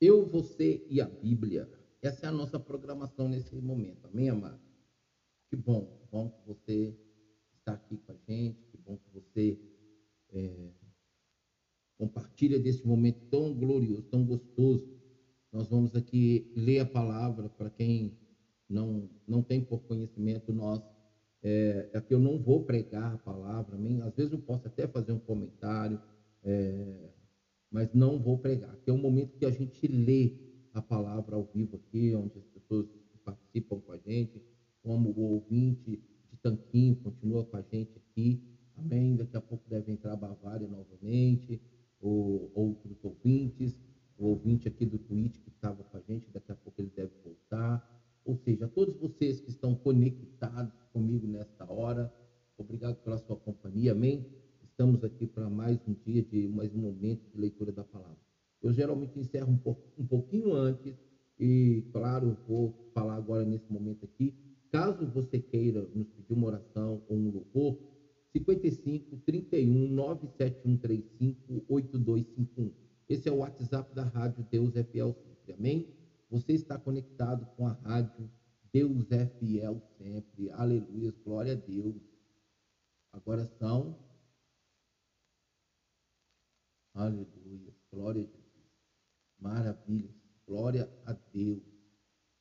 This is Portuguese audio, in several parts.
Eu, você e a Bíblia. Essa é a nossa programação nesse momento. Amém, amado? Que bom, bom que você está aqui com a gente, que bom que você é, compartilha desse momento tão glorioso, tão gostoso. Nós vamos aqui ler a palavra para quem não, não tem por conhecimento, nós é, é que eu não vou pregar a palavra, amém? às vezes eu posso até fazer um comentário, é, mas não vou pregar, que é um momento que a gente lê a palavra ao vivo aqui, onde as pessoas participam com a gente, como o ouvinte de Tanquinho continua com a gente aqui, amém? Daqui a pouco deve entrar Bavária novamente, ou outros ouvintes, o ouvinte aqui do Twitch que estava com a gente, daqui a pouco ele deve voltar, ou seja, a todos vocês que estão conectados comigo nesta hora, obrigado pela sua companhia, amém? Estamos aqui para mais um dia, de mais um momento de leitura da palavra. Eu geralmente encerro um, pouco, um pouquinho antes e, claro, vou falar agora nesse momento aqui. Caso você queira nos pedir uma oração ou um louvor, 55 31 97135 8251. Esse é o WhatsApp da Rádio Deus é Fiel Sempre. Amém? Você está conectado com a Rádio Deus é Fiel Sempre. Aleluia, glória a Deus. Agora são Aleluia. Glória a Jesus. Maravilha. Glória a Deus.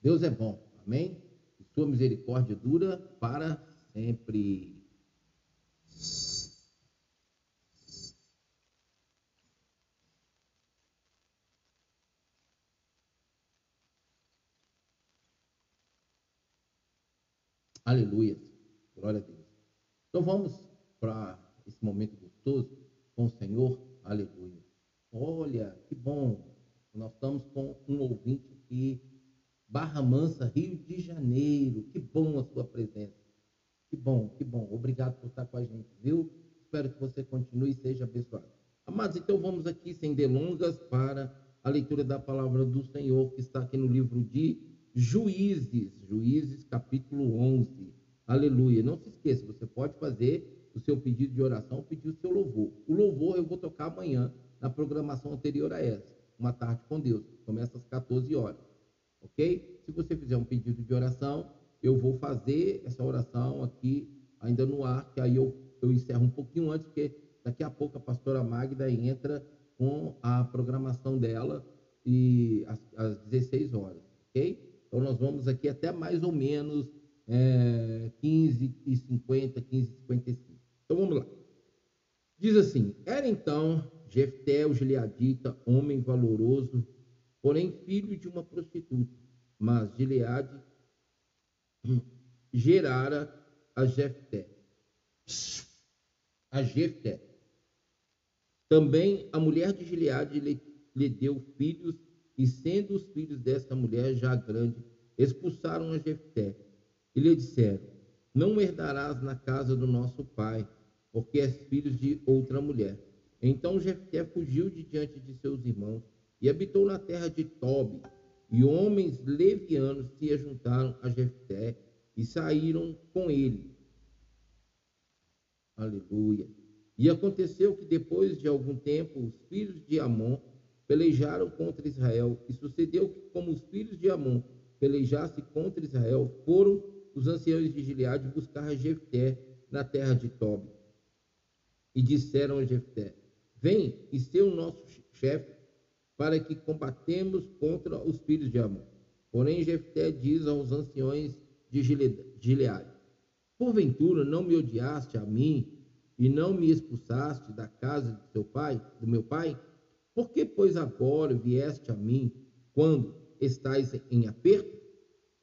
Deus é bom. Amém? E sua misericórdia dura para sempre. Aleluia. Glória a Deus. Então vamos para esse momento gostoso com o Senhor. Aleluia. Olha, que bom. Nós estamos com um ouvinte aqui, Barra Mansa, Rio de Janeiro. Que bom a sua presença. Que bom, que bom. Obrigado por estar com a gente, viu? Espero que você continue e seja abençoado. Amados, então vamos aqui, sem delongas, para a leitura da palavra do Senhor, que está aqui no livro de Juízes, Juízes capítulo 11. Aleluia. Não se esqueça, você pode fazer o seu pedido de oração, pedir o seu louvor. O louvor eu vou tocar amanhã, na programação anterior a essa, uma tarde com Deus, começa às 14 horas, ok? Se você fizer um pedido de oração, eu vou fazer essa oração aqui ainda no ar, que aí eu, eu encerro um pouquinho antes, porque daqui a pouco a pastora Magda entra com a programação dela e às, às 16 horas, ok? Então nós vamos aqui até mais ou menos é, 15 e 50, 15 e 55. Então vamos lá. Diz assim: Era então Jefté, o gileadita, homem valoroso, porém filho de uma prostituta. Mas Gileade gerara a Jefté. A Jefté. Também a mulher de Gileade lhe, lhe deu filhos, e sendo os filhos desta mulher já grandes, expulsaram a Jefté e lhe disseram: Não herdarás na casa do nosso pai, porque és filho de outra mulher. Então Jefté fugiu de diante de seus irmãos e habitou na terra de Tobi. E homens levianos se ajuntaram a Jefté e saíram com ele. Aleluia. E aconteceu que depois de algum tempo os filhos de Amon pelejaram contra Israel. E sucedeu que, como os filhos de Amon pelejassem contra Israel, foram os anciãos de Gileade buscar Jefté na terra de Tobi e disseram a Jefté: Vem e ser o nosso chefe, para que combatemos contra os filhos de Amon. Porém, Jefté diz aos anciões de Gileade: Porventura não me odiaste a mim e não me expulsaste da casa de seu pai, do meu pai? Por que, pois, agora vieste a mim quando estais em aperto?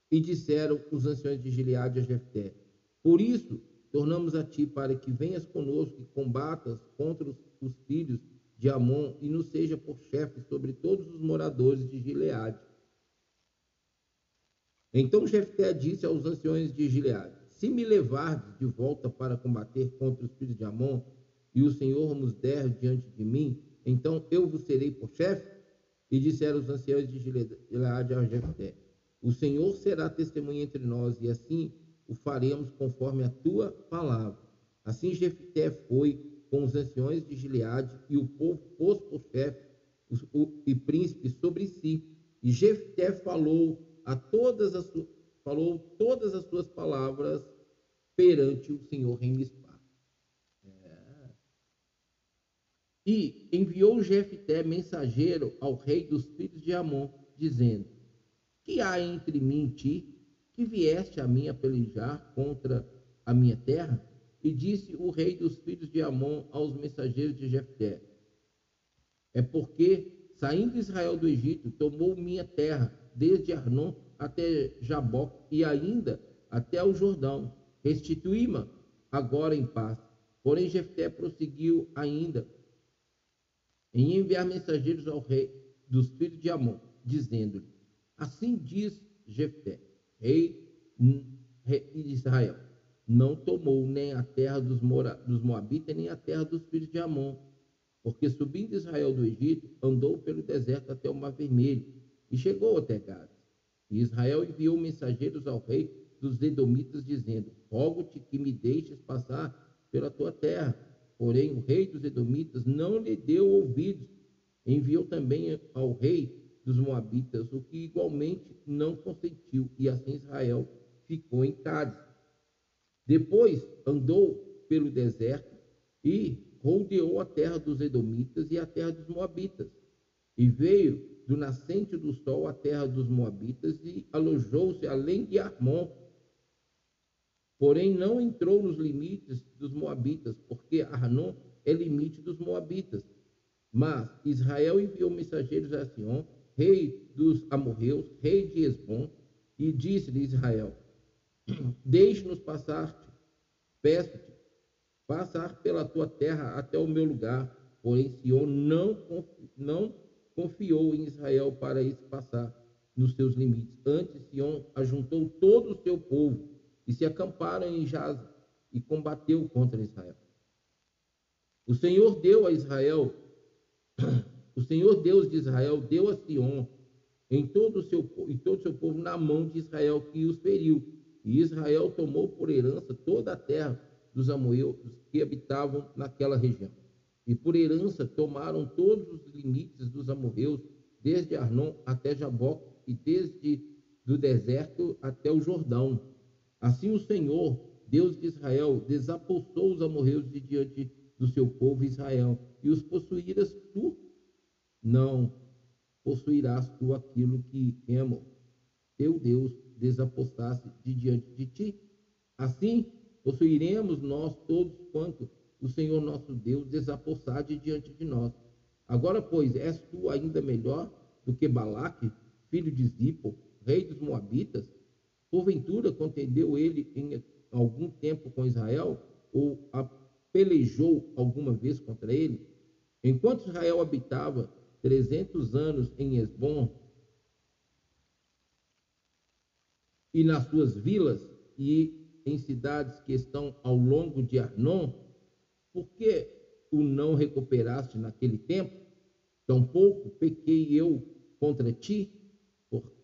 E disseram os anciões de Gileade a Jefté: Por isso tornamos a ti para que venhas conosco e combatas contra os, os filhos de Amon e nos seja por chefe sobre todos os moradores de Gileade. Então Jefté disse aos anciões de Gileade: Se me levardes de volta para combater contra os filhos de Amon, e o Senhor nos der diante de mim, então eu vos serei por chefe? E disseram os anciões de Gileade a Jefté: O Senhor será testemunha entre nós, e assim o faremos conforme a tua palavra. Assim Jefté foi com os anciões de Gileade e o povo pôs por chefe e príncipes sobre si. E Jefté falou a todas as falou todas as suas palavras perante o Senhor em Mispá. É. E enviou Jefté mensageiro ao rei dos filhos de Amon, dizendo: Que há entre mim e ti, que vieste a mim a pelejar contra a minha terra? E disse o rei dos filhos de Amon aos mensageiros de Jefté: É porque, saindo Israel do Egito, tomou minha terra, desde Arnon até Jaboque e ainda até o Jordão. Restituí-ma agora em paz. Porém, Jefté prosseguiu ainda em enviar mensageiros ao rei dos filhos de Amon, dizendo-lhe: Assim diz Jefté, rei de Israel: Não tomou nem a terra dos, dos Moabitas, nem a terra dos filhos de Amon, porque subindo Israel do Egito, andou pelo deserto até o Mar Vermelho e chegou até Gades. E Israel enviou mensageiros ao rei dos Edomitas, dizendo: Rogo-te que me deixes passar pela tua terra. Porém, o rei dos Edomitas não lhe deu ouvidos. Enviou também ao rei dos Moabitas, o que igualmente não consentiu, e assim Israel ficou em Cádiz. Depois andou pelo deserto e rodeou a terra dos Edomitas e a terra dos Moabitas, e veio do nascente do sol à terra dos Moabitas e alojou-se além de Armon. Porém, não entrou nos limites dos Moabitas, porque Arnon é limite dos Moabitas. Mas Israel enviou mensageiros a Sion, rei dos amorreus, rei de Esbom, e disse-lhe Israel: Deixe-nos passar-te, peço-te, passar pela tua terra até o meu lugar. Porém, Sion não, não confiou em Israel para esse passar nos seus limites. Antes, Sion ajuntou todo o seu povo e se acamparam em Jaza e combateu contra Israel. O Senhor deu a Israel, o Senhor Deus de Israel deu a Sion em todo o seu e todo o seu povo na mão de Israel que os feriu. E Israel tomou por herança toda a terra dos amorreus que habitavam naquela região. E por herança tomaram todos os limites dos amorreus, desde Arnon até Jaboque e desde do deserto até o Jordão. Assim o Senhor, Deus de Israel, desapossou os amorreus de diante do seu povo Israel, e os possuirás tu? Não, possuirás tu aquilo que Emo, teu Deus, desapostasse de diante de ti. Assim, possuiremos nós todos quanto o Senhor nosso Deus desapossade diante de nós. Agora, pois, és tu ainda melhor do que Balaque, filho de Zipo, rei dos Moabitas? Porventura contendeu ele em algum tempo com Israel ou pelejou alguma vez contra ele? Enquanto Israel habitava trezentos anos em Esbom e nas suas vilas e em cidades que estão ao longo de Arnon, por que o não recuperaste naquele tempo? Tampouco pequei eu contra ti,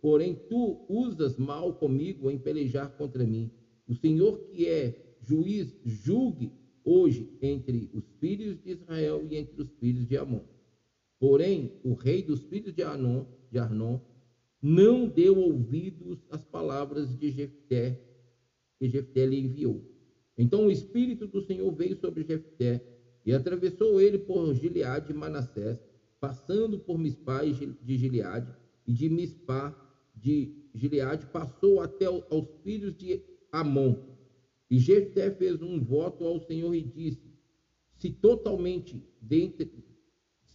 porém tu usas mal comigo em pelejar contra mim. O Senhor que é juiz, julgue hoje entre os filhos de Israel e entre os filhos de Amon. Porém, o rei dos filhos de Anon, de Arnon, não deu ouvidos às palavras de Jefté, que Jefté lhe enviou. Então o Espírito do Senhor veio sobre Jefté e atravessou ele por Gileade e Manassés, passando por Mispá de Gileade e de Mispá de Gileade passou até aos filhos de Amon. E Jefté fez um voto ao Senhor e disse: Se totalmente dentre,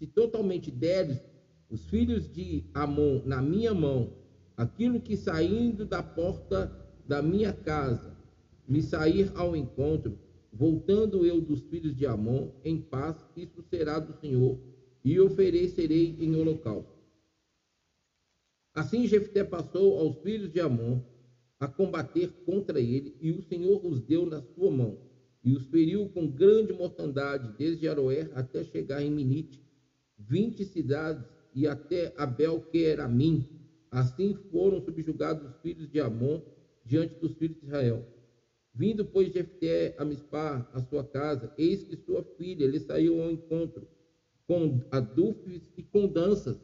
se totalmente deres os filhos de Amon na minha mão, aquilo que saindo da porta da minha casa me sair ao encontro, voltando eu dos filhos de Amon, em paz, isso será do Senhor, e oferecerei em holocausto. Assim Jefté passou aos filhos de Amon a combater contra ele, e o Senhor os deu na sua mão, e os feriu com grande mortandade, desde Aroer até chegar em Minite, vinte cidades, e até Abel Queramim. Assim foram subjugados os filhos de Amon diante dos filhos de Israel. Vindo, pois, Jefté a Mispá, a sua casa, eis que sua filha lhe saiu ao encontro, com adufes e com danças.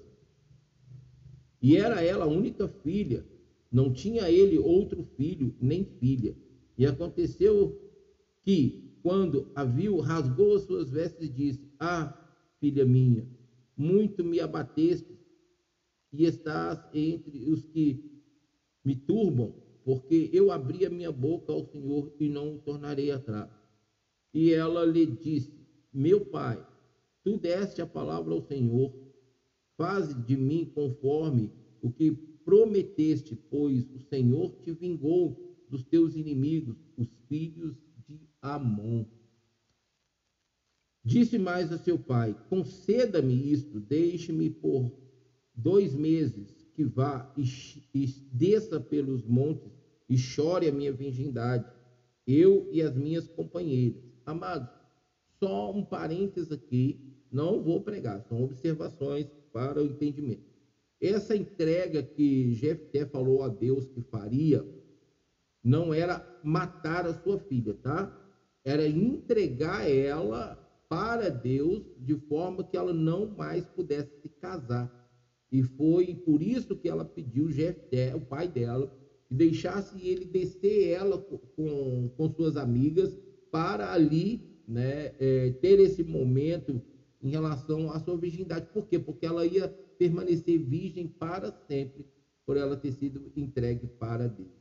E era ela a única filha, não tinha ele outro filho nem filha. E aconteceu que, quando a viu, rasgou as suas vestes e disse: Ah, filha minha, muito me abateste e estás entre os que me turbam, porque eu abri a minha boca ao Senhor e não o tornarei atrás. E ela lhe disse: Meu pai, tu deste a palavra ao Senhor, faze de mim conforme o que prometeste, pois o Senhor te vingou dos teus inimigos, os filhos de Amon. Disse mais a seu pai: Conceda-me isto, deixe-me por dois meses que vá e, e desça pelos montes e chore a minha virgindade, eu e as minhas companheiras. Amados, só um parênteses aqui, não vou pregar, são observações para o entendimento. Essa entrega que Jefté falou a Deus que faria, não era matar a sua filha, tá? Era entregar ela para Deus de forma que ela não mais pudesse se casar. E foi por isso que ela pediu Jefté, o pai dela, que deixasse ele descer ela com, com suas amigas para ali né, é, ter esse momento em relação à sua virgindade. Por quê? Porque ela ia permanecer virgem para sempre por ela ter sido entregue para Deus.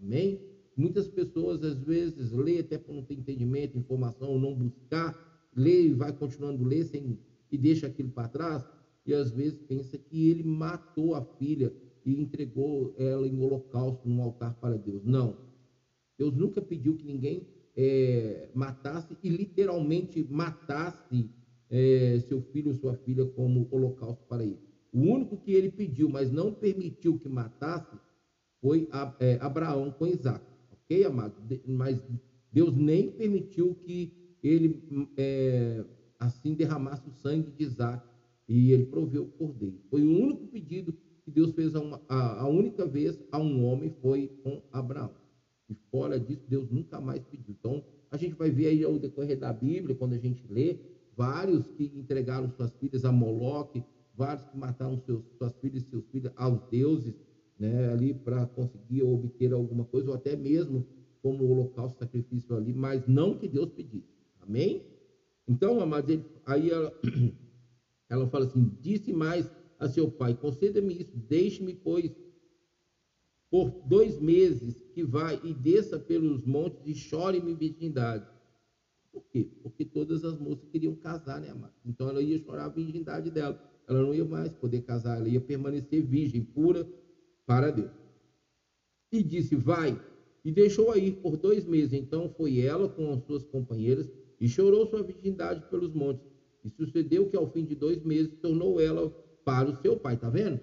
Amém? Muitas pessoas, às vezes, lê até por não ter entendimento, informação, ou não buscar, lê e vai continuando ler sem, e deixa aquilo para trás, e às vezes pensa que ele matou a filha e entregou ela em holocausto num altar para Deus. Não. Deus nunca pediu que ninguém é, matasse e literalmente matasse é, seu filho ou sua filha como holocausto para ele. O único que ele pediu, mas não permitiu que matasse, foi é, Abraão com Isaac. Ok, amado? Mas Deus nem permitiu que ele é, assim derramasse o sangue de Isaac e ele proveu o cordeiro. Foi o único pedido que Deus fez a, uma, a, a única vez a um homem foi com Abraão. E fora disso, Deus nunca mais pediu. Então, a gente vai ver aí ao decorrer da Bíblia, quando a gente lê, vários que entregaram suas filhas a Moloque, vários que mataram seus, suas filhas e seus filhos aos deuses, né, ali para conseguir obter alguma coisa, ou até mesmo como holocausto, sacrifício ali, mas não que Deus pedisse. Amém? Então, amados, aí ela, ela fala assim: disse mais a seu pai: conceda-me isso, deixe-me, pois, por dois meses que vá e desça pelos montes e chore-me virgindade. Por quê? Porque todas as moças queriam casar, né, amado? Então ela ia chorar a virgindade dela. Ela não ia mais poder casar, ela ia permanecer virgem, pura para Deus. E disse: Vai. E deixou aí por dois meses. Então foi ela com as suas companheiras e chorou sua virgindade pelos montes. E sucedeu que ao fim de dois meses tornou ela para o seu pai, tá vendo?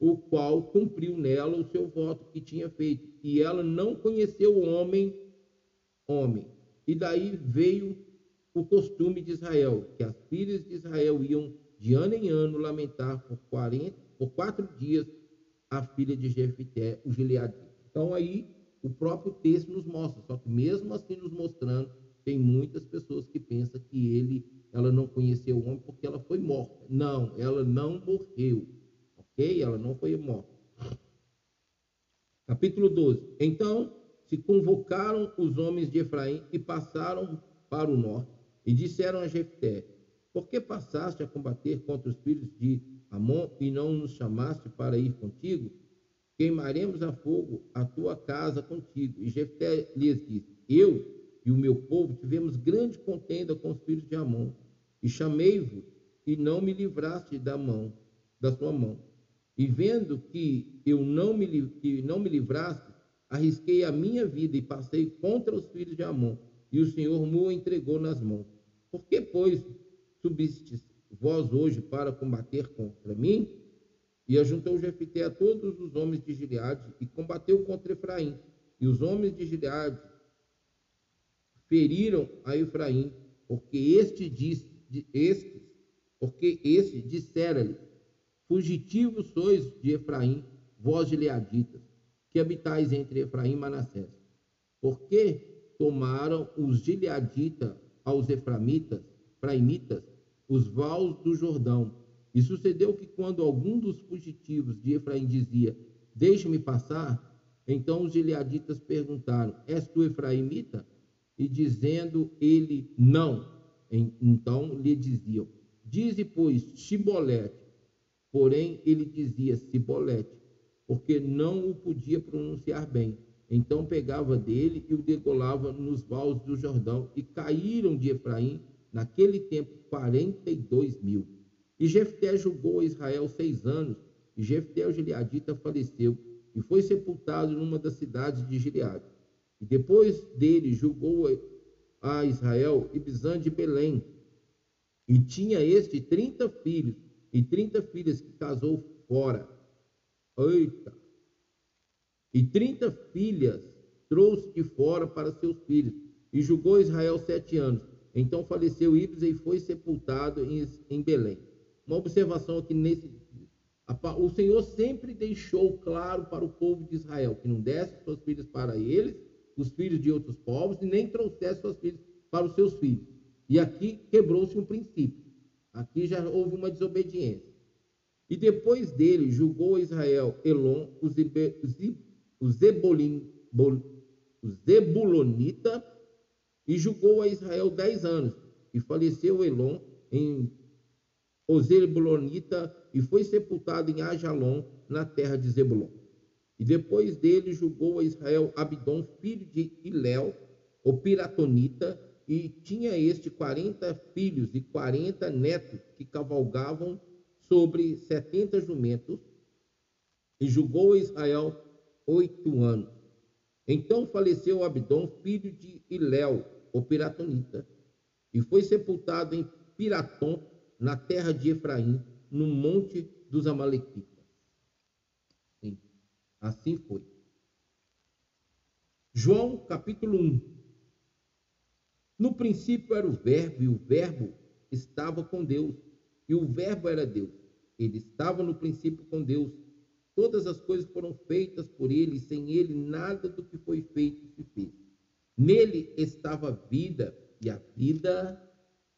O qual cumpriu nela o seu voto que tinha feito. E ela não conheceu o homem, homem. E daí veio o costume de Israel, que as filhas de Israel iam de ano em ano lamentar por 40, por quatro dias a filha de Jefité, o Gileadita. Então aí o próprio texto nos mostra, só que mesmo assim nos mostrando, tem muitas pessoas que pensam que ele ela não conheceu o homem porque ela foi morta. Não, ela não morreu. Ok? Ela não foi morta. Capítulo 12. Então se convocaram os homens de Efraim e passaram para o norte e disseram a Jefté: Por que passaste a combater contra os filhos de Amon e não nos chamaste para ir contigo? Queimaremos a fogo a tua casa contigo. E Jefté lhes disse: Eu e o meu povo tivemos grande contenda com os filhos de Amon, e chamei-vos, e não me livraste da mão, da sua mão. E vendo que eu não me, que não me livraste, arrisquei a minha vida e passei contra os filhos de Amon, e o Senhor me entregou nas mãos. Por que, pois, subistes vós hoje para combater contra mim? E ajuntou Jefité a todos os homens de Gileade e combateu contra Efraim. E os homens de Gileade feriram a Efraim, porque este disse, este, porque este dissera-lhe: Fugitivos sois de Efraim, vós de Leaditas, que habitais entre Efraim e Manassés. Porque tomaram os gileaditas aos eframitas, fraimitas, os vales do Jordão. E sucedeu que quando algum dos fugitivos de Efraim dizia: Deixe-me passar, então os gileaditas perguntaram: És tu efraimita? E dizendo ele não, então lhe diziam: Dize, pois, Chibolete. Porém, ele dizia Cibolete, porque não o podia pronunciar bem. Então pegava dele e o degolava nos vales do Jordão, e caíram de Efraim, naquele tempo, quarenta e dois mil. E Jefté julgou Israel seis anos, e Jefté, o gileadita, faleceu, e foi sepultado numa das cidades de Gileade. E depois dele julgou a Israel Ibzan de Belém, e tinha este trinta filhos e trinta filhas que casou fora. Eita! E trinta filhas trouxe de fora para seus filhos, e julgou Israel sete anos. Então faleceu Ibza e foi sepultado em, em Belém. Uma observação aqui nesse o Senhor sempre deixou claro para o povo de Israel que não desse suas filhas para eles, os filhos de outros povos, e nem trouxesse suas filhas para os seus filhos. E aqui quebrou-se um princípio. Aqui já houve uma desobediência. E depois dele julgou Israel Elon, o, Zebe, Zebulonita, e julgou a Israel dez anos. E faleceu Elon em o Zebulonita e foi sepultado em Ajalon, na terra de Zebulon. E depois dele julgou a Israel Abdon, filho de Iléu, o Piratonita, e tinha este quarenta filhos e quarenta netos que cavalgavam sobre setenta jumentos, e julgou Israel oito anos. Então faleceu Abdon, filho de Iléu, o Piratonita, e foi sepultado em Piratom, na terra de Efraim, no monte dos Amalequitas. Sim, assim foi. João capítulo 1. No princípio era o Verbo, e o Verbo estava com Deus, e o Verbo era Deus. Ele estava no princípio com Deus. Todas as coisas foram feitas por ele, e sem ele nada do que foi feito se fez. Nele estava a vida, e a vida,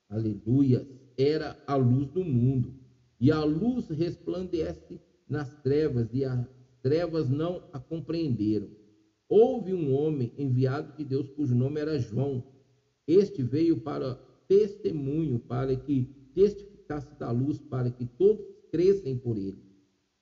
aleluia, era a luz do mundo. E a luz resplandece nas trevas, e as trevas não a compreenderam. Houve um homem enviado de Deus, cujo nome era João este veio para testemunho, para que testificasse da luz, para que todos crescem por ele.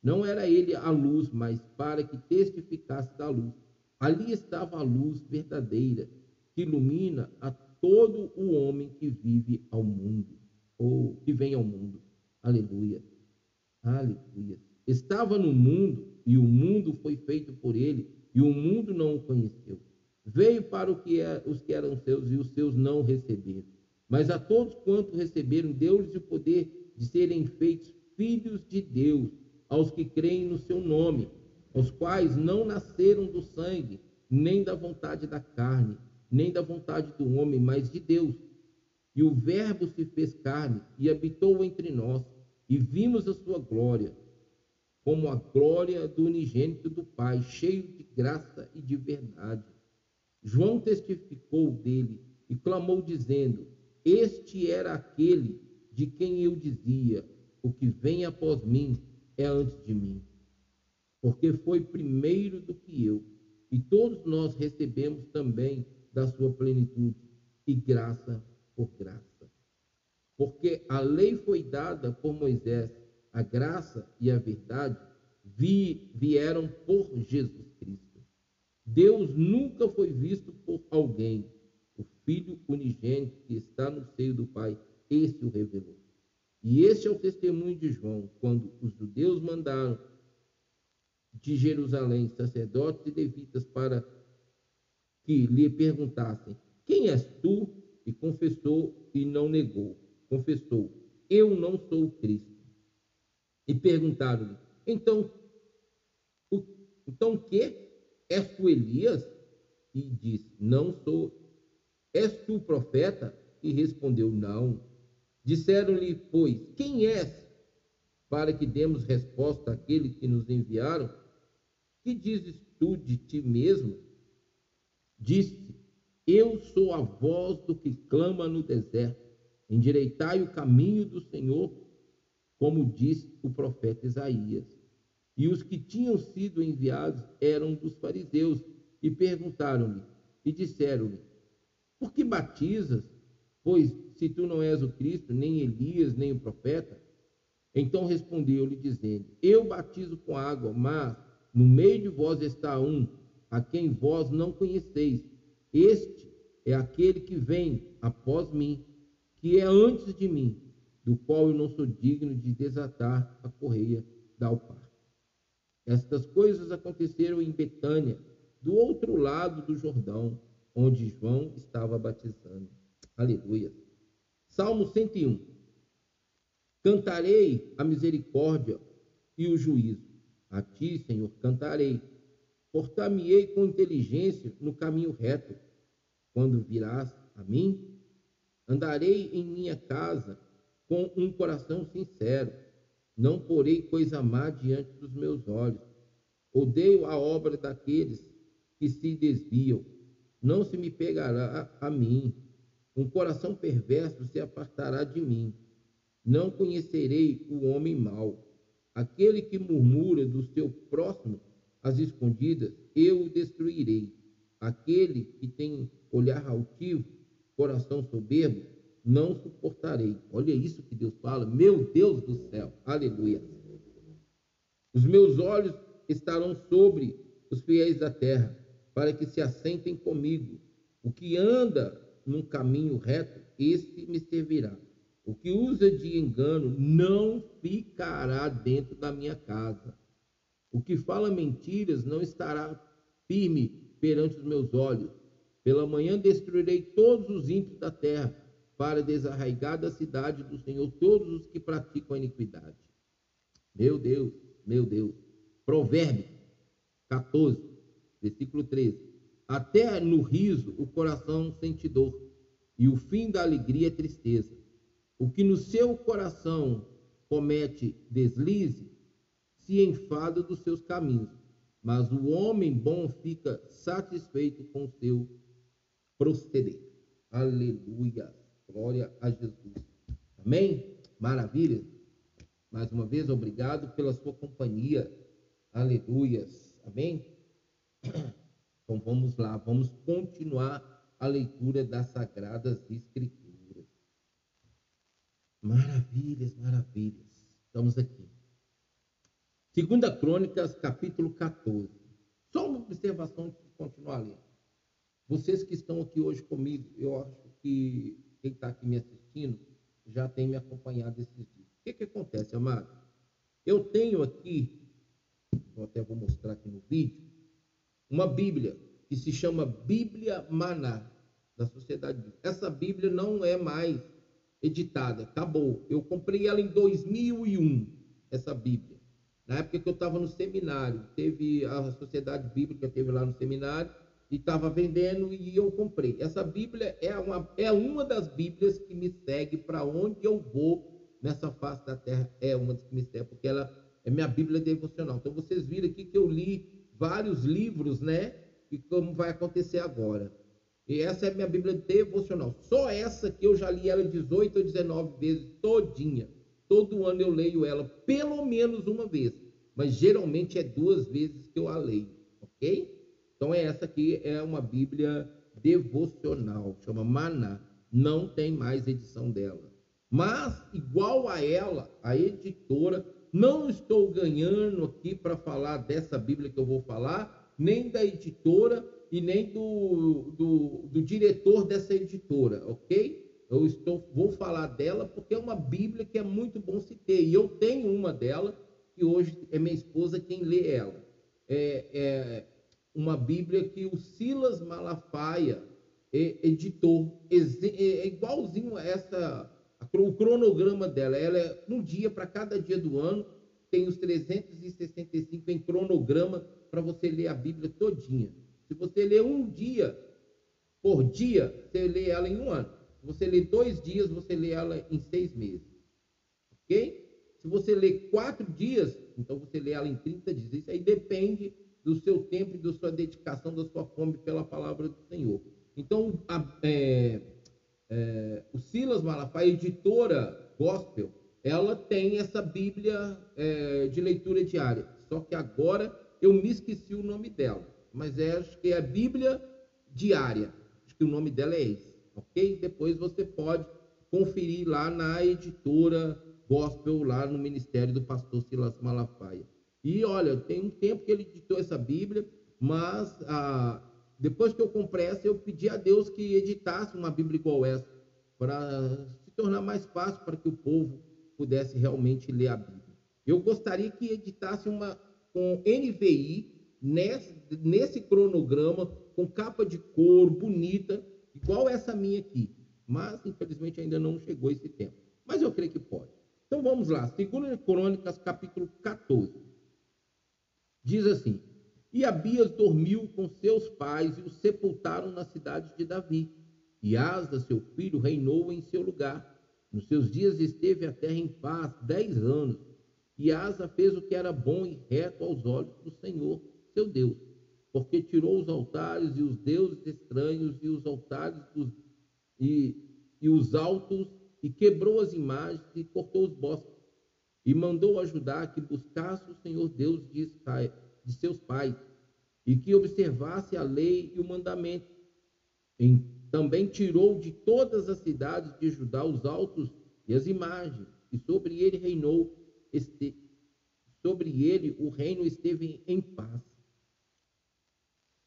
Não era ele a luz, mas para que testificasse da luz. Ali estava a luz verdadeira, que ilumina a todo o homem que vive ao mundo, ou que vem ao mundo. Aleluia. Aleluia. Estava no mundo, e o mundo foi feito por ele, e o mundo não o conheceu. Veio para que é, os que eram seus e os seus não receberam. Mas a todos quanto receberam, deu-lhes o poder de serem feitos filhos de Deus, aos que creem no seu nome, aos quais não nasceram do sangue, nem da vontade da carne, nem da vontade do homem, mas de Deus. E o Verbo se fez carne e habitou entre nós, e vimos a sua glória, como a glória do unigênito do Pai, cheio de graça e de verdade. João testificou dele e clamou, dizendo: Este era aquele de quem eu dizia: O que vem após mim é antes de mim, porque foi primeiro do que eu. E todos nós recebemos também da sua plenitude, e graça por graça. Porque a lei foi dada por Moisés, a graça e a verdade vieram por Jesus Cristo. Deus nunca foi visto por alguém. O Filho unigênito que está no seio do Pai, esse o revelou. E este é o testemunho de João, quando os judeus mandaram de Jerusalém sacerdotes e levitas para que lhe perguntassem: Quem és tu? E confessou e não negou. Confessou: Eu não sou Cristo. E perguntaram-lhe: Então, o, então que? És tu Elias? E disse: Não sou. És tu profeta? E respondeu: Não. Disseram-lhe, pois, quem és? Para que demos resposta àquele que nos enviaram. Que dizes tu de ti mesmo? Disse: Eu sou a voz do que clama no deserto. endireitai o caminho do Senhor, como disse o profeta Isaías. E os que tinham sido enviados eram dos fariseus, e perguntaram-lhe, e disseram-lhe: Por que batizas? Pois se tu não és o Cristo, nem Elias, nem o profeta. Então respondeu-lhe, dizendo: Eu batizo com água, mas no meio de vós está um, a quem vós não conheceis. Este é aquele que vem após mim, que é antes de mim, do qual eu não sou digno de desatar a correia da alpar. Estas coisas aconteceram em Betânia, do outro lado do Jordão, onde João estava batizando. Aleluia. Salmo 101. Cantarei a misericórdia e o juízo. A ti, Senhor, cantarei. Portar-me-ei com inteligência no caminho reto. Quando virás a mim, andarei em minha casa com um coração sincero. Não porei coisa má diante dos meus olhos. Odeio a obra daqueles que se desviam. Não se me pegará a mim. Um coração perverso se apartará de mim. Não conhecerei o homem mau. Aquele que murmura do seu próximo às escondidas, eu o destruirei. Aquele que tem olhar altivo, coração soberbo, não suportarei. Olha isso que Deus fala, meu Deus do céu, aleluia. Os meus olhos estarão sobre os fiéis da terra, para que se assentem comigo. O que anda num caminho reto, este me servirá. O que usa de engano não ficará dentro da minha casa. O que fala mentiras não estará firme perante os meus olhos. Pela manhã destruirei todos os ímpios da terra, para desarraigar da cidade do Senhor todos os que praticam a iniquidade. Meu Deus, meu Deus. Provérbios 14, versículo 13. Até no riso o coração sente dor, e o fim da alegria é tristeza. O que no seu coração comete deslize, se enfada dos seus caminhos, mas o homem bom fica satisfeito com o seu proceder. Aleluia. Glória a Jesus. Amém? Maravilha. Mais uma vez, obrigado pela sua companhia. Aleluias. Amém? Então vamos lá, vamos continuar a leitura das Sagradas Escrituras. Maravilhas, maravilhas. Estamos aqui. Segunda Crônicas, capítulo 14. Só uma observação antes de continuar lendo. Vocês que estão aqui hoje comigo, eu acho que quem está aqui me assistindo já tem me acompanhado esses dias. O que, que acontece, amado? Eu tenho aqui, eu até vou mostrar aqui no vídeo, uma Bíblia que se chama Bíblia Maná, da Sociedade Bíblica. Essa Bíblia não é mais editada, acabou. Eu comprei ela em 2001, essa Bíblia. Na época que eu estava no seminário, teve a Sociedade Bíblica, teve lá no seminário, e estava vendendo e eu comprei. Essa Bíblia é uma, é uma das Bíblias que me segue para onde eu vou nessa face da terra. É uma das que me segue, porque ela é minha Bíblia devocional. Então vocês viram aqui que eu li vários livros, né? E como vai acontecer agora. E essa é minha Bíblia devocional. Só essa que eu já li ela 18 ou 19 vezes todinha. Todo ano eu leio ela pelo menos uma vez. Mas geralmente é duas vezes que eu a leio, ok? Então, essa aqui é uma Bíblia devocional, chama Maná. Não tem mais edição dela. Mas, igual a ela, a editora, não estou ganhando aqui para falar dessa Bíblia que eu vou falar, nem da editora e nem do, do, do diretor dessa editora, ok? Eu estou, vou falar dela porque é uma Bíblia que é muito bom se ter. E eu tenho uma dela, que hoje é minha esposa quem lê ela. É, é, uma Bíblia que o Silas Malafaia editou, é igualzinho a essa, o cronograma dela. Ela é um dia para cada dia do ano, tem os 365 em cronograma para você ler a Bíblia todinha. Se você ler um dia por dia, você lê ela em um ano. Se você lê dois dias, você lê ela em seis meses. Ok? Se você lê quatro dias, então você lê ela em 30 dias. Isso aí depende do seu tempo e da sua dedicação, da sua fome pela palavra do Senhor. Então, a, é, é, o Silas Malafaia, editora gospel, ela tem essa Bíblia é, de leitura diária. Só que agora eu me esqueci o nome dela. Mas é, acho que é a Bíblia diária. Acho que o nome dela é esse, ok? Depois você pode conferir lá na editora gospel, lá no ministério do pastor Silas Malafaia. E olha, tem um tempo que ele editou essa Bíblia, mas ah, depois que eu comprei essa, eu pedi a Deus que editasse uma Bíblia igual essa, para se tornar mais fácil para que o povo pudesse realmente ler a Bíblia. Eu gostaria que editasse uma com NVI nesse, nesse cronograma, com capa de couro bonita, igual essa minha aqui. Mas, infelizmente, ainda não chegou esse tempo. Mas eu creio que pode. Então vamos lá, 2 Crônicas, capítulo 14. Diz assim: E Abias dormiu com seus pais e o sepultaram na cidade de Davi. E Asa, seu filho, reinou em seu lugar. Nos seus dias esteve a terra em paz dez anos. E Asa fez o que era bom e reto aos olhos do Senhor, seu Deus, porque tirou os altares e os deuses estranhos e os altares dos, e, e os altos e quebrou as imagens e cortou os bosques. E mandou ajudar que buscasse o Senhor Deus de, de seus pais e que observasse a lei e o mandamento. Em, também tirou de todas as cidades de Judá os altos e as imagens, e sobre ele reinou este, sobre ele o reino esteve em paz.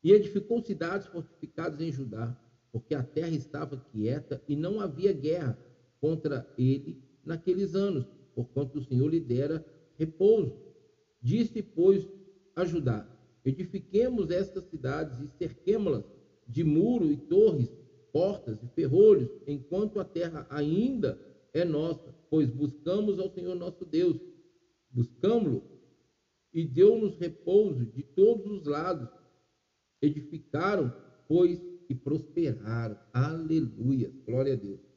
E edificou cidades fortificadas em Judá, porque a terra estava quieta e não havia guerra contra ele naqueles anos, porquanto o Senhor lhe dera repouso. Disse, pois, a Judá: Edifiquemos estas cidades e cerquemo-las de muro e torres, portas e ferrolhos, enquanto a terra ainda é nossa, pois buscamos ao Senhor nosso Deus. Buscamos-lo e deu-nos repouso de todos os lados. Edificaram, pois, e prosperaram. Aleluia. Glória a Deus.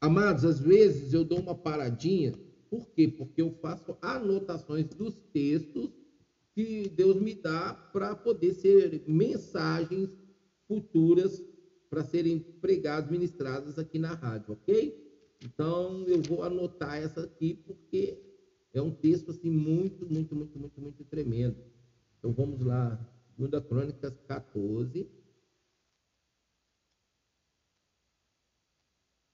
Amados, às vezes eu dou uma paradinha, por quê? Porque eu faço anotações dos textos que Deus me dá para poder ser mensagens futuras para serem pregadas, ministradas aqui na rádio, ok? Então eu vou anotar essa aqui porque é um texto assim muito, muito, muito, muito, muito tremendo. Então vamos lá, 2 Crônicas 14.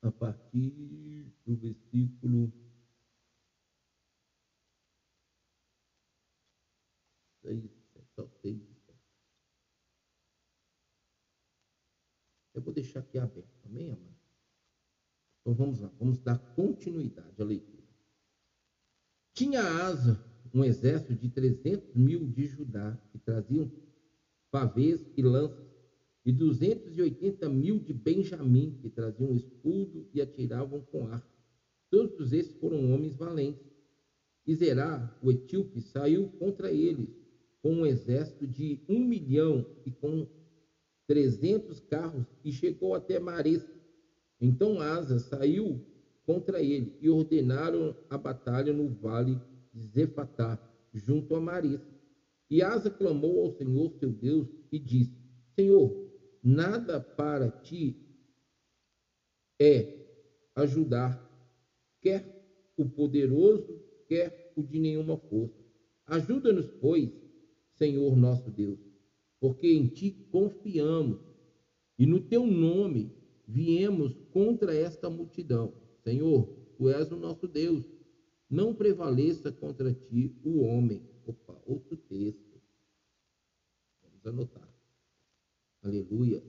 A partir do versículo 6, só 6 Eu vou deixar aqui aberto, amém, amado? Então vamos lá, vamos dar continuidade à leitura. Tinha asa um exército de 300 mil de Judá, que traziam pavês e lanças e 280 mil de Benjamim, que traziam escudo e atiravam com arco. Todos esses foram homens valentes. E Zerá, o etíope, saiu contra eles com um exército de um milhão e com trezentos carros e chegou até Mares. Então Asa saiu contra ele e ordenaram a batalha no vale de Zefatá, junto a Mares. E Asa clamou ao Senhor seu Deus e disse: Senhor, Nada para ti é ajudar, quer o poderoso, quer o de nenhuma força. Ajuda-nos, pois, Senhor nosso Deus, porque em ti confiamos e no teu nome viemos contra esta multidão. Senhor, tu és o nosso Deus. Não prevaleça contra ti o homem. Opa, outro texto. Vamos anotar. Aleluia.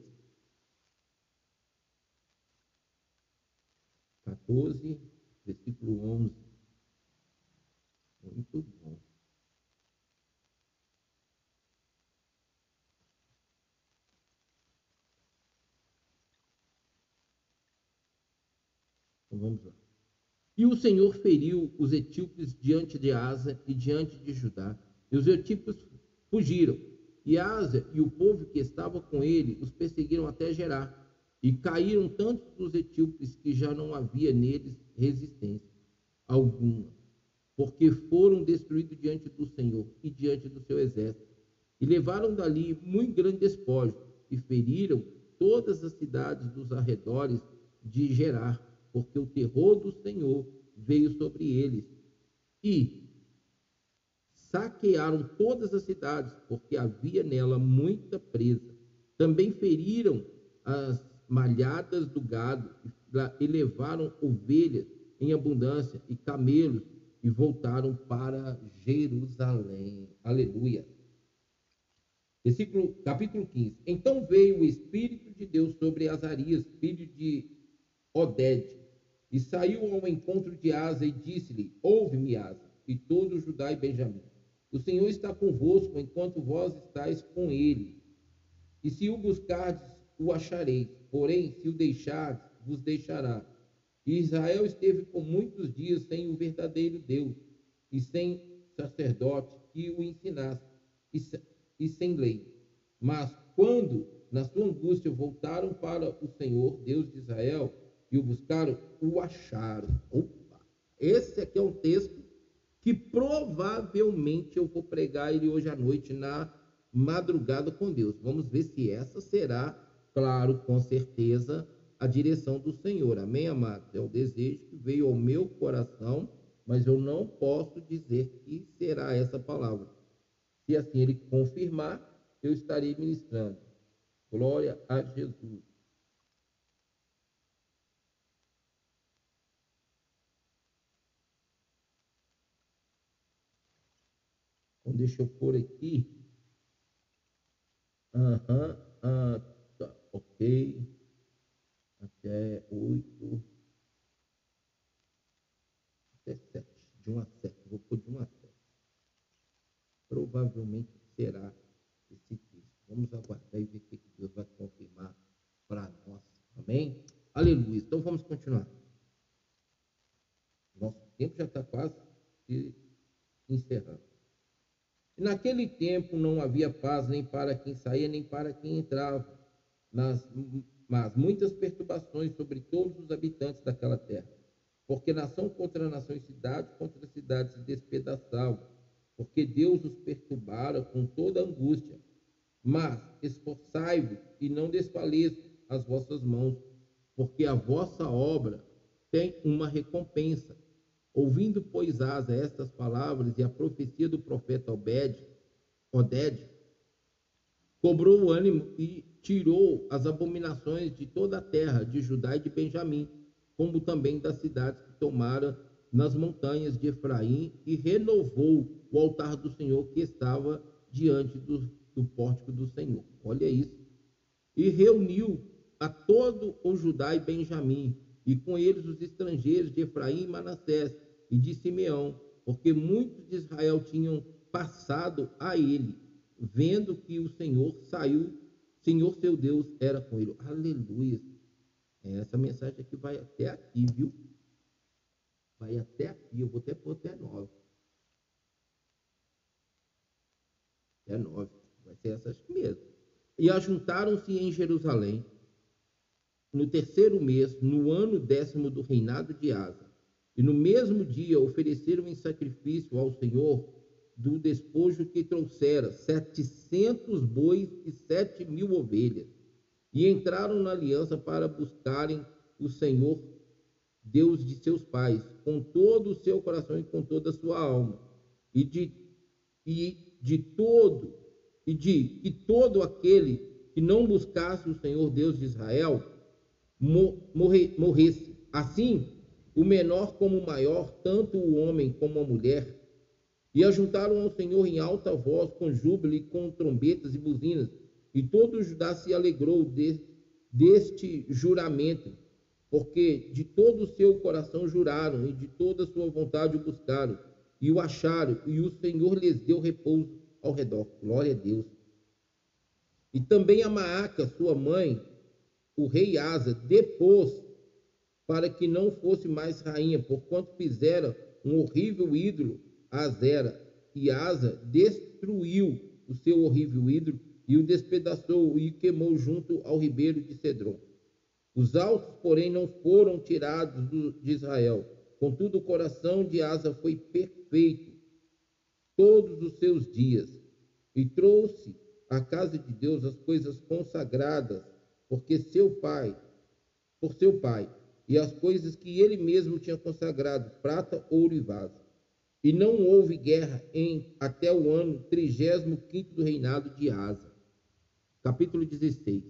14, versículo 11. Muito bom. Então vamos lá. E o Senhor feriu os etíopes diante de Asa e diante de Judá, e os etíopes fugiram e Asa e o povo que estava com ele os perseguiram até Gerar, e caíram tantos dos etíopes que já não havia neles resistência alguma, porque foram destruídos diante do Senhor e diante do seu exército. E levaram dali muito grande despojo, e feriram todas as cidades dos arredores de Gerar, porque o terror do Senhor veio sobre eles. E saquearam todas as cidades, porque havia nela muita presa. Também feriram as malhadas do gado e levaram ovelhas em abundância e camelos e voltaram para Jerusalém. Aleluia. Versículo, capítulo 15. Então veio o Espírito de Deus sobre Azarias, filho de Oded, e saiu ao encontro de Asa e disse-lhe: Ouve-me, Asa, e todo Judá e Benjamim. O Senhor está convosco enquanto vós estáis com ele. E se o buscardes, o achareis. Porém, se o deixardes, vos deixará. E Israel esteve por muitos dias sem o verdadeiro Deus e sem sacerdote que o ensinasse e sem lei. Mas quando, na sua angústia, voltaram para o Senhor, Deus de Israel, e o buscaram, o acharam. Opa! Esse aqui é um texto que provavelmente eu vou pregar ele hoje à noite na madrugada com Deus. Vamos ver se essa será, claro, com certeza, a direção do Senhor. Amém, amados? É o desejo que veio ao meu coração, mas eu não posso dizer que será essa palavra. Se assim ele confirmar, eu estarei ministrando. Glória a Jesus. Então, deixa eu pôr aqui. Aham, uhum, tá, ok até oito, até sete, de um a sete, vou pôr de um a sete. Provavelmente será esse texto. Vamos aguardar e ver o que Deus vai confirmar para nós. Amém? Aleluia. Então vamos continuar. Nosso tempo já está quase se encerrando. E naquele tempo não havia paz nem para quem saía, nem para quem entrava nas mas muitas perturbações sobre todos os habitantes daquela terra. Porque nação contra nação e cidade contra cidade se despedaçavam, porque Deus os perturbara com toda angústia. Mas esforçai-vos e não desfaleçam as vossas mãos, porque a vossa obra tem uma recompensa. Ouvindo, pois, Asa estas palavras e a profecia do profeta Obed, Oded, cobrou o ânimo e tirou as abominações de toda a terra, de Judá e de Benjamim, como também das cidades que tomara nas montanhas de Efraim, e renovou o altar do Senhor que estava diante do, do pórtico do Senhor. Olha isso. E reuniu a todo o Judá e Benjamim, e com eles os estrangeiros de Efraim e Manassés, e de Simeão, porque muitos de Israel tinham passado a ele, vendo que o Senhor saiu Senhor seu Deus era com ele. Aleluia. Essa mensagem aqui vai até aqui, viu? Vai até aqui. Eu vou até pôr até nove. Até nove. Vai ser essa aqui mesmo. E ajuntaram-se em Jerusalém no terceiro mês, no ano décimo do reinado de Asa. E no mesmo dia ofereceram em sacrifício ao Senhor do despojo que trouxera, setecentos bois e sete mil ovelhas, e entraram na aliança para buscarem o Senhor, Deus de seus pais, com todo o seu coração e com toda a sua alma, e de, e de todo, e de que todo aquele que não buscasse o Senhor Deus de Israel morre, morresse. Assim, o menor como o maior, tanto o homem como a mulher, e ajuntaram ao Senhor em alta voz, com júbilo e com trombetas e buzinas. E todo Judá se alegrou de, deste juramento, porque de todo o seu coração juraram, e de toda a sua vontade o buscaram, e o acharam, e o Senhor lhes deu repouso ao redor. Glória a Deus. E também a Maaca, sua mãe, o rei Asa, depôs para que não fosse mais rainha, porquanto fizera um horrível ídolo Azera e Asa destruiu o seu horrível ídolo e o despedaçou e queimou junto ao ribeiro de Cedron. Os altos, porém, não foram tirados de Israel. Contudo, o coração de Asa foi perfeito todos os seus dias e trouxe à casa de Deus as coisas consagradas porque seu pai, por seu pai, e as coisas que ele mesmo tinha consagrado, prata, ouro e vaso. E não houve guerra em até o ano 35 do reinado de Asa. Capítulo 16.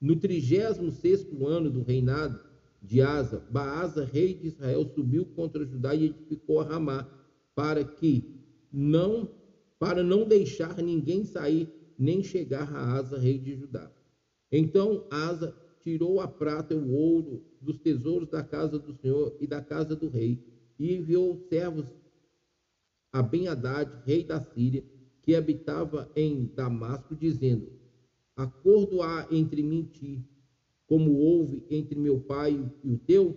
No 36 ano do reinado de Asa, Baasa, rei de Israel, subiu contra Judá e edificou a Ramá, para que não para não deixar ninguém sair nem chegar a Asa, rei de Judá. Então Asa tirou a prata o ouro dos tesouros da casa do Senhor e da casa do rei, e enviou servos a Ben-Hadad, rei da Síria, que habitava em Damasco, dizendo: Acordo há entre mim e ti, como houve entre meu pai e o teu?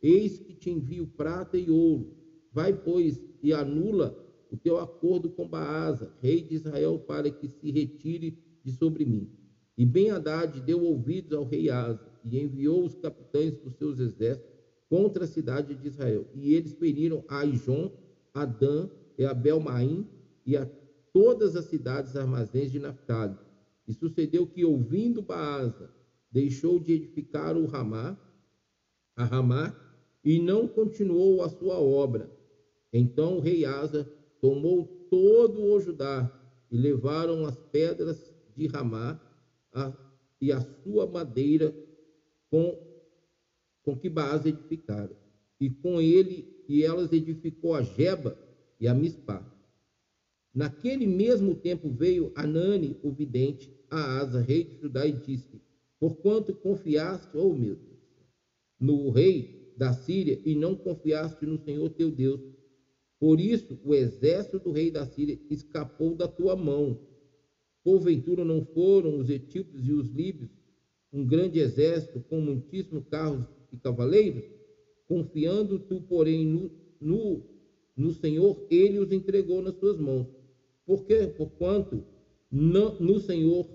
Eis que te envio prata e ouro. Vai, pois, e anula o teu acordo com Baasa, rei de Israel, para que se retire de sobre mim. E Ben-Hadad deu ouvidos ao rei Asa e enviou os capitães dos seus exércitos contra a cidade de Israel. E eles feriram a Adã e a Belmaim e a todas as cidades armazéns de Naphtali. E sucedeu que, ouvindo Baasa, deixou de edificar o Ramá, a Ramá, e não continuou a sua obra. Então o rei Asa tomou todo o Judá e levaram as pedras de Ramá a, e a sua madeira com, com que Baasa edificara. E com ele, e elas edificou a Jeba e a Mispá. Naquele mesmo tempo veio Anani, o vidente, a Asa, rei de Judá, e disse: Porquanto confiaste, oh meu Deus, no rei da Síria e não confiaste no Senhor teu Deus, por isso o exército do rei da Síria escapou da tua mão. Porventura não foram os etíopes e os líbios um grande exército com muitíssimos carros e cavaleiros? Confiando tu, porém, no, no, no Senhor, ele os entregou nas suas mãos. Por quê? Porquanto no, no Senhor,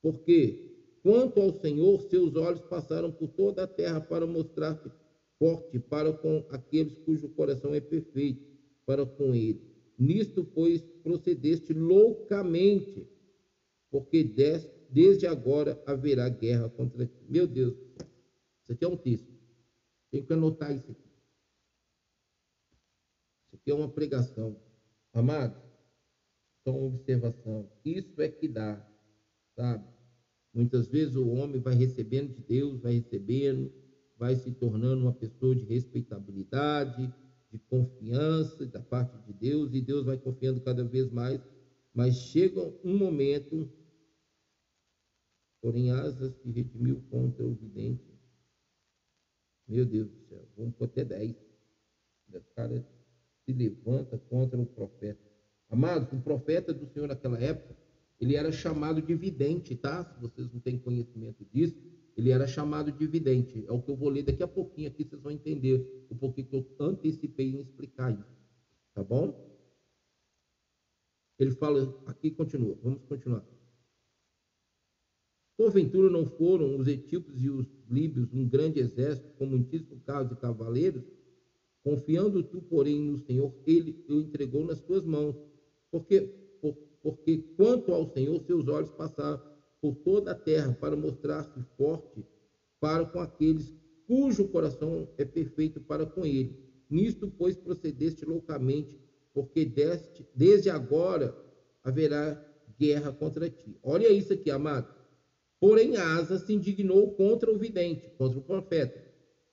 porque quanto ao Senhor, seus olhos passaram por toda a terra para mostrar-te forte para com aqueles cujo coração é perfeito para com ele. Nisto, pois, procedeste loucamente, porque desde agora haverá guerra contra ti. Meu Deus, isso aqui é um texto. Tem que anotar isso aqui. Isso aqui é uma pregação. Amado, só uma observação. Isso é que dá, sabe? Muitas vezes o homem vai recebendo de Deus, vai recebendo, vai se tornando uma pessoa de respeitabilidade, de confiança da parte de Deus, e Deus vai confiando cada vez mais, mas chega um momento, porém asas se redimiu contra o vidente. Meu Deus do céu, vamos por até 10. O cara se levanta contra o profeta. Amados, o profeta do Senhor naquela época, ele era chamado de vidente, tá? Se vocês não têm conhecimento disso, ele era chamado de vidente. É o que eu vou ler daqui a pouquinho aqui, vocês vão entender o porquê que eu antecipei em explicar isso. Tá bom? Ele fala, aqui continua, vamos continuar. Porventura não foram os etíopes e os líbios um grande exército com muitíssimos carros e cavaleiros? Confiando tu, porém, no Senhor, ele o entregou nas tuas mãos. Porque, por, porque quanto ao Senhor, seus olhos passaram por toda a terra para mostrar-se forte para com aqueles cujo coração é perfeito para com ele. Nisto, pois, procedeste loucamente, porque deste, desde agora haverá guerra contra ti. Olha isso aqui, amado. Porém, Asa se indignou contra o vidente, contra o profeta,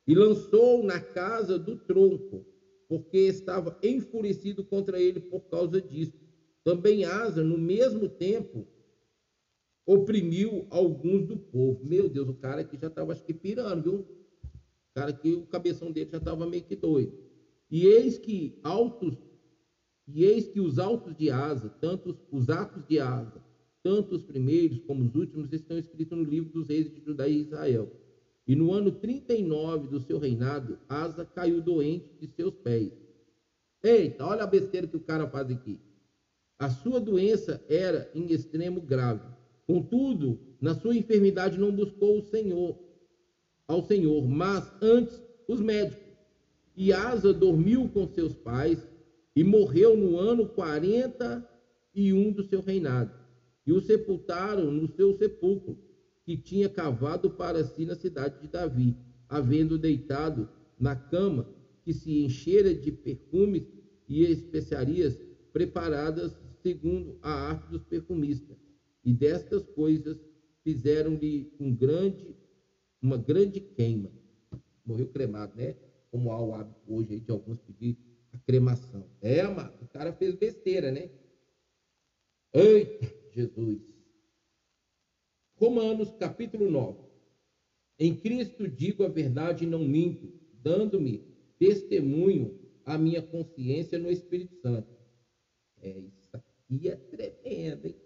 e lançou na casa do tronco, porque estava enfurecido contra ele por causa disso. Também Asa, no mesmo tempo, oprimiu alguns do povo. Meu Deus, o cara que já estava, acho que pirando, viu? O cara que o cabeção dele já estava meio que doido. E eis que altos, e eis que os altos de asa, tanto os atos de asa, tanto os primeiros como os últimos, estão escritos no livro dos reis de Judá e Israel. E no ano 39 do seu reinado, Asa caiu doente de seus pés. Eita, olha a besteira que o cara faz aqui. A sua doença era em extremo grave Contudo, na sua enfermidade não buscou o Senhor, ao Senhor, mas antes os médicos. E Asa dormiu com seus pais e morreu no ano 41 do seu reinado. e o sepultaram no seu sepulcro, que tinha cavado para si na cidade de Davi, havendo deitado na cama que se enchera de perfumes e especiarias preparadas segundo a arte dos perfumistas. E destas coisas fizeram-lhe um grande, uma grande queima. Morreu cremado, né? Como há o hábito hoje de alguns pedir a cremação. É, amado, o cara fez besteira, né? Eita, Jesus. Romanos capítulo 9. Em Cristo digo a verdade e não minto, dando-me testemunho a minha consciência no Espírito Santo. É, isso aqui é tremendo, hein?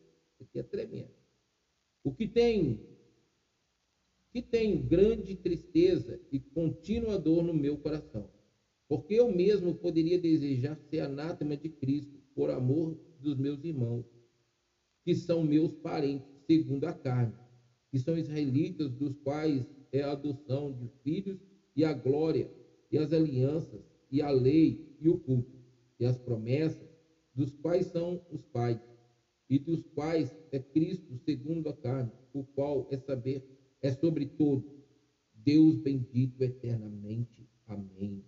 Aqui é tremendo. O que tem, que grande tristeza e contínua dor no meu coração, porque eu mesmo poderia desejar ser anátema de Cristo por amor dos meus irmãos, que são meus parentes segundo a carne, que são israelitas, dos quais é a adoção de filhos e a glória e as alianças e a lei e o culto e as promessas, dos quais são os pais e dos quais é Cristo segundo a carne, o qual é saber é sobre todo Deus bendito eternamente. Amém.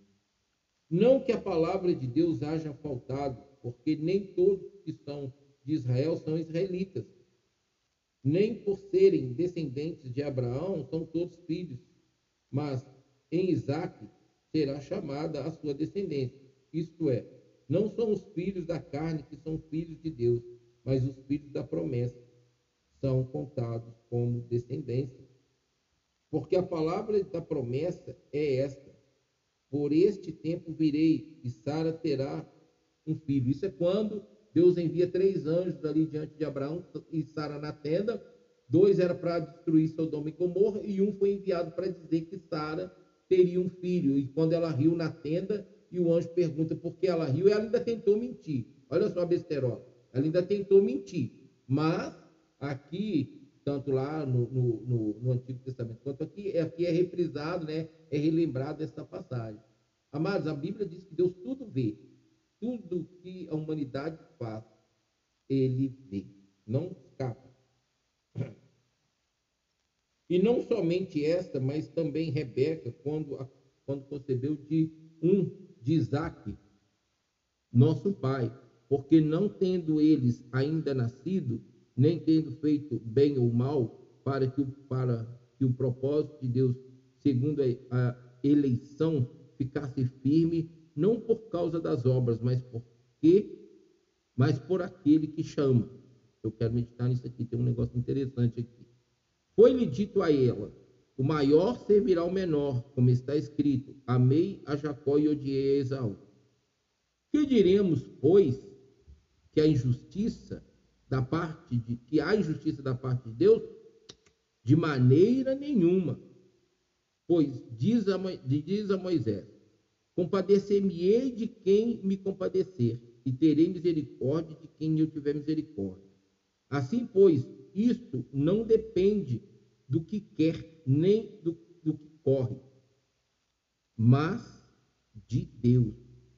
Não que a palavra de Deus haja faltado, porque nem todos que são de Israel são israelitas, nem por serem descendentes de Abraão são todos filhos, mas em Isaque será chamada a sua descendência. Isto é, não são os filhos da carne que são filhos de Deus, mas os filhos da promessa são contados como descendência. Porque a palavra da promessa é esta: Por este tempo virei e Sara terá um filho. Isso é quando Deus envia três anjos ali diante de Abraão e Sara na tenda. Dois era para destruir Sodoma e Gomorra e um foi enviado para dizer que Sara teria um filho. E quando ela riu na tenda, e o anjo pergunta por que ela riu, ela ainda tentou mentir. Olha só a besterola. Ela ainda tentou mentir. Mas aqui, tanto lá no, no, no, no Antigo Testamento quanto aqui, é, aqui é reprisado, né? é relembrado essa passagem. Amados, a Bíblia diz que Deus tudo vê. Tudo que a humanidade faz, ele vê. Não escapa. E não somente esta, mas também Rebeca, quando, quando concebeu de um de Isaac, nosso pai, porque não tendo eles ainda nascido, nem tendo feito bem ou mal, para que, para que o propósito de Deus, segundo a eleição, ficasse firme, não por causa das obras, mas porque, mas por aquele que chama. Eu quero meditar nisso aqui, tem um negócio interessante aqui. Foi-lhe dito a ela: O maior servirá ao menor, como está escrito: Amei a Jacó e odiei a Esaú. Que diremos, pois, que a injustiça da parte de que há injustiça da parte de Deus? De maneira nenhuma. Pois diz a, diz a Moisés: Compadecer-me-ei de quem me compadecer, e terei misericórdia de quem eu tiver misericórdia. Assim, pois, isto não depende do que quer, nem do, do que corre, mas de Deus,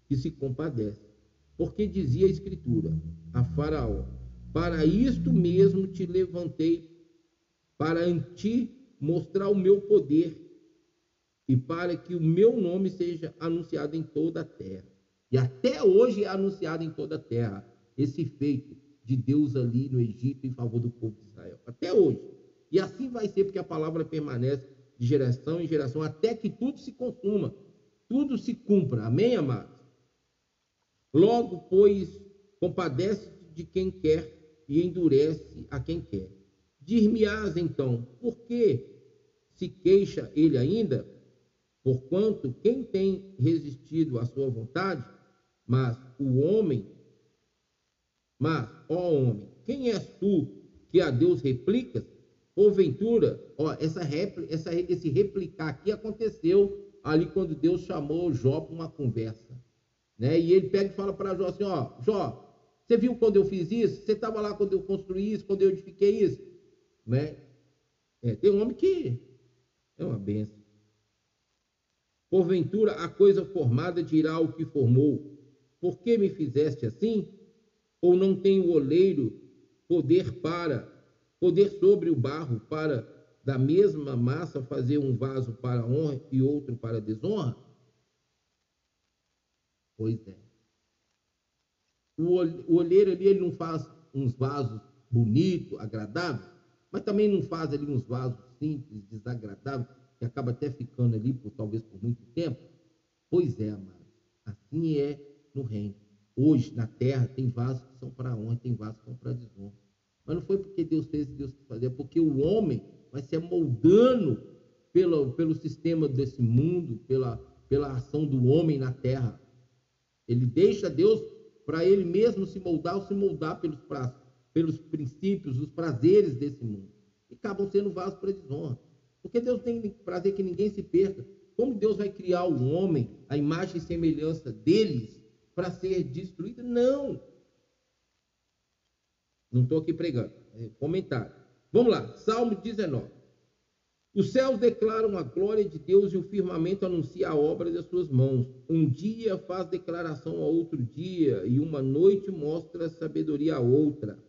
que se compadece. Porque dizia a Escritura a Faraó: Para isto mesmo te levantei, para em ti mostrar o meu poder e para que o meu nome seja anunciado em toda a terra. E até hoje é anunciado em toda a terra esse feito de Deus ali no Egito em favor do povo de Israel. Até hoje. E assim vai ser, porque a palavra permanece de geração em geração, até que tudo se consuma, tudo se cumpra. Amém, amados? Logo, pois, compadece de quem quer e endurece a quem quer. Dir-me-ás, então, por que se queixa ele ainda? Porquanto quem tem resistido à sua vontade, mas o homem mas, ó homem, quem és tu que a Deus replicas? Porventura, ó, essa, essa esse replicar aqui aconteceu ali quando Deus chamou Jó para uma conversa. Né? E ele pega e fala para Jó assim: ó, Jó, você viu quando eu fiz isso? Você estava lá quando eu construí isso, quando eu edifiquei isso? Né? É, tem um homem que é uma benção. Porventura, a coisa formada dirá o que formou. Por que me fizeste assim? ou não tem o oleiro poder para poder sobre o barro para da mesma massa fazer um vaso para honra e outro para desonra? Pois é. O olheiro ali ele não faz uns vasos bonitos, agradáveis, mas também não faz ali uns vasos simples, desagradáveis, que acaba até ficando ali por talvez por muito tempo. Pois é, amado. Assim é no reino. Hoje, na terra, tem vasos que são para honra, tem vasos que são para desonra. Mas não foi porque Deus fez e Deus quis fazer, é porque o homem vai se moldando pelo, pelo sistema desse mundo, pela, pela ação do homem na terra. Ele deixa Deus para ele mesmo se moldar ou se moldar pelos, pelos princípios, os prazeres desse mundo. E acabam sendo vasos para desonra. Porque Deus tem prazer que ninguém se perca. Como Deus vai criar o homem, a imagem e semelhança deles, para ser destruído? Não. Não estou aqui pregando. É comentário. Vamos lá. Salmo 19. Os céus declaram a glória de Deus e o firmamento anuncia a obra das suas mãos. Um dia faz declaração a outro dia, e uma noite mostra sabedoria a outra.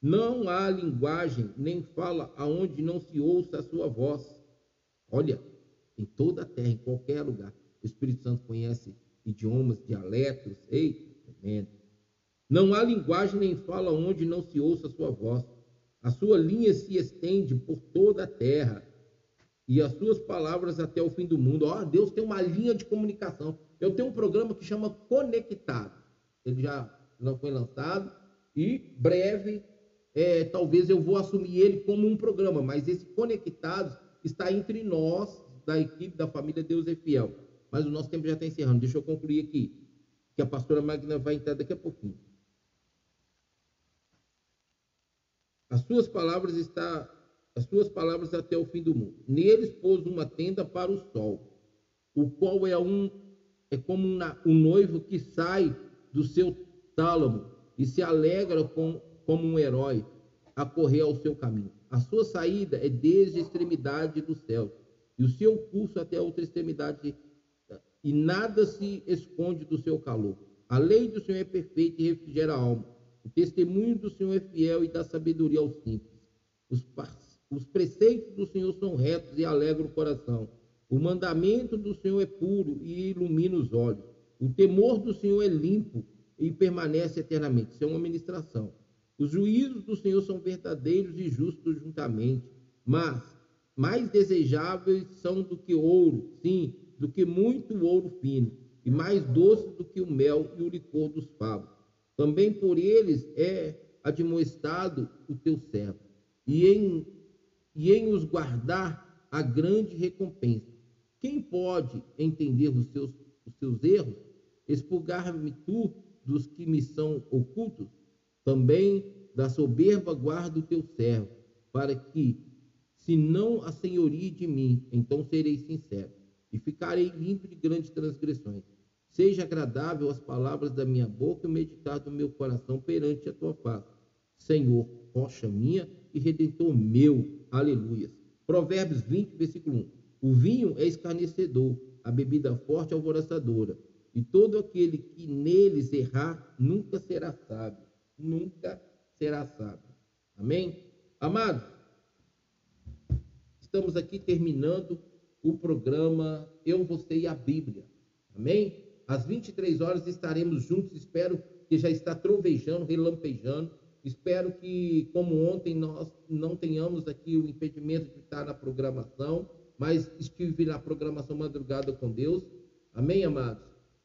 Não há linguagem, nem fala aonde não se ouça a sua voz. Olha, em toda a terra, em qualquer lugar, o Espírito Santo conhece idiomas, dialetos, ei, tremendo. Não há linguagem nem fala onde não se ouça a sua voz. A sua linha se estende por toda a terra e as suas palavras até o fim do mundo. Ó, oh, Deus tem uma linha de comunicação. Eu tenho um programa que chama Conectado. Ele já não foi lançado e breve, é, talvez eu vou assumir ele como um programa, mas esse Conectados está entre nós, da equipe da família Deus é Fiel. Mas o nosso tempo já está encerrando. Deixa eu concluir aqui, que a pastora Magna vai entrar daqui a pouquinho. As suas palavras está as suas palavras até o fim do mundo. Neles pôs uma tenda para o sol, o qual é um é como um, um noivo que sai do seu tálamo e se alegra com, como um herói a correr ao seu caminho. A sua saída é desde a extremidade do céu e o seu curso até a outra extremidade e nada se esconde do seu calor. A lei do Senhor é perfeita e refrigera a alma. O testemunho do Senhor é fiel e dá sabedoria aos simples. Os, os preceitos do Senhor são retos e alegram o coração. O mandamento do Senhor é puro e ilumina os olhos. O temor do Senhor é limpo e permanece eternamente. Isso é uma ministração. Os juízos do Senhor são verdadeiros e justos juntamente, mas mais desejáveis são do que ouro, sim, do que muito ouro fino, e mais doces do que o mel e o licor dos favos. Também por eles é admoestado o teu servo, e em, e em os guardar a grande recompensa. Quem pode entender os seus, os seus erros? Expulgar-me tu dos que me são ocultos? Também da soberba guarda o teu servo, para que, se não a senhoria de mim, então serei sincero e ficarei limpo de grandes transgressões. Seja agradável as palavras da minha boca e o meditar do meu coração perante a tua face. Senhor, rocha minha e redentor meu. Aleluia. Provérbios 20, versículo 1. O vinho é escarnecedor, a bebida forte é alvoroçadora, e todo aquele que neles errar nunca será sábio. Nunca será sábio. Amém? Amados, estamos aqui terminando o programa Eu, Você e a Bíblia. Amém? Às 23 horas estaremos juntos. Espero que já está trovejando, relampejando. Espero que, como ontem, nós não tenhamos aqui o impedimento de estar na programação, mas estive na programação madrugada com Deus. Amém, amados?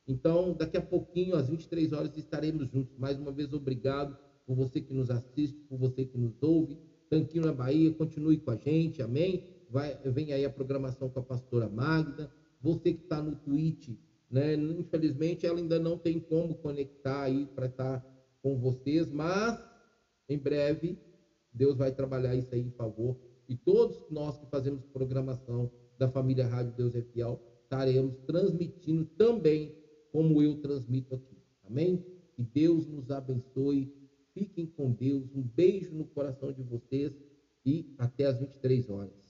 Então, daqui a pouquinho, às 23 horas, estaremos juntos. Mais uma vez, obrigado por você que nos assiste, por você que nos ouve. Tanquinho na Bahia, continue com a gente, amém? vai, vem aí a programação com a pastora Magda. Você que está no Twitch, né? Infelizmente ela ainda não tem como conectar aí para estar tá com vocês, mas em breve Deus vai trabalhar isso aí em favor. E todos nós que fazemos programação da família Rádio Deus é Fiel, estaremos transmitindo também como eu transmito aqui. Amém? Que Deus nos abençoe. Fiquem com Deus. Um beijo no coração de vocês e até às 23 horas.